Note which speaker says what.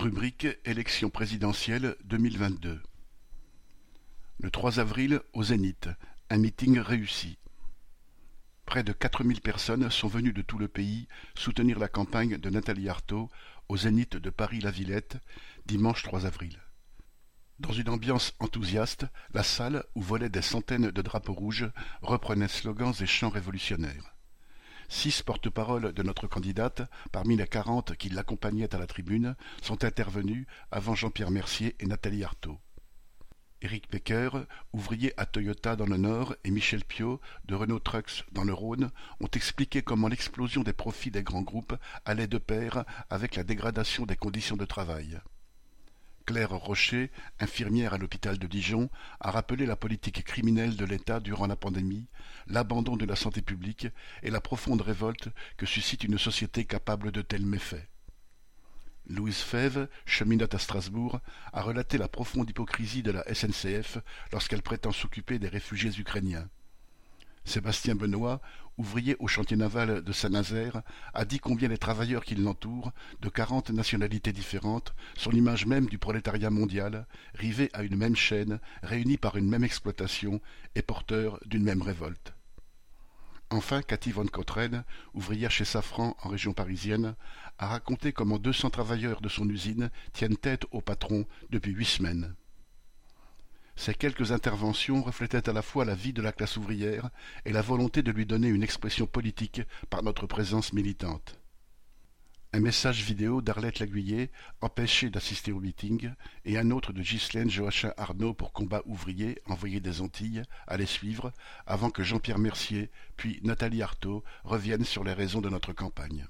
Speaker 1: Rubrique élection présidentielle deux mille vingt-deux. Le 3 avril, au Zénith, un meeting réussi. Près de quatre mille personnes sont venues de tout le pays soutenir la campagne de Nathalie Arthaud au Zénith de Paris-la-Villette, dimanche 3 avril. Dans une ambiance enthousiaste, la salle, où volaient des centaines de drapeaux rouges, reprenait slogans et chants révolutionnaires. Six porte-paroles de notre candidate, parmi les quarante qui l'accompagnaient à la tribune, sont intervenus avant Jean-Pierre Mercier et Nathalie Arthaud. Éric Becker, ouvrier à Toyota dans le Nord, et Michel Piot, de Renault Trucks dans le Rhône, ont expliqué comment l'explosion des profits des grands groupes allait de pair avec la dégradation des conditions de travail. Claire Rocher, infirmière à l'hôpital de Dijon, a rappelé la politique criminelle de l'État durant la pandémie, l'abandon de la santé publique et la profonde révolte que suscite une société capable de tels méfaits. Louise Fève, cheminote à Strasbourg, a relaté la profonde hypocrisie de la SNCF lorsqu'elle prétend s'occuper des réfugiés ukrainiens. Sébastien Benoît, ouvrier au chantier naval de Saint-Nazaire, a dit combien les travailleurs qui l'entourent, de quarante nationalités différentes, sont l'image même du prolétariat mondial, rivés à une même chaîne, réunis par une même exploitation et porteurs d'une même révolte. Enfin, Cathy Von Cottren, ouvrière chez Safran en région parisienne, a raconté comment deux cents travailleurs de son usine tiennent tête au patron depuis huit semaines. Ces quelques interventions reflétaient à la fois la vie de la classe ouvrière et la volonté de lui donner une expression politique par notre présence militante. Un message vidéo d'Arlette Laguiller, empêchée d'assister au meeting, et un autre de Ghislaine Joachim Arnaud pour Combat ouvrier, envoyé des Antilles, allaient suivre, avant que Jean-Pierre Mercier, puis Nathalie Arthaud reviennent sur les raisons de notre campagne.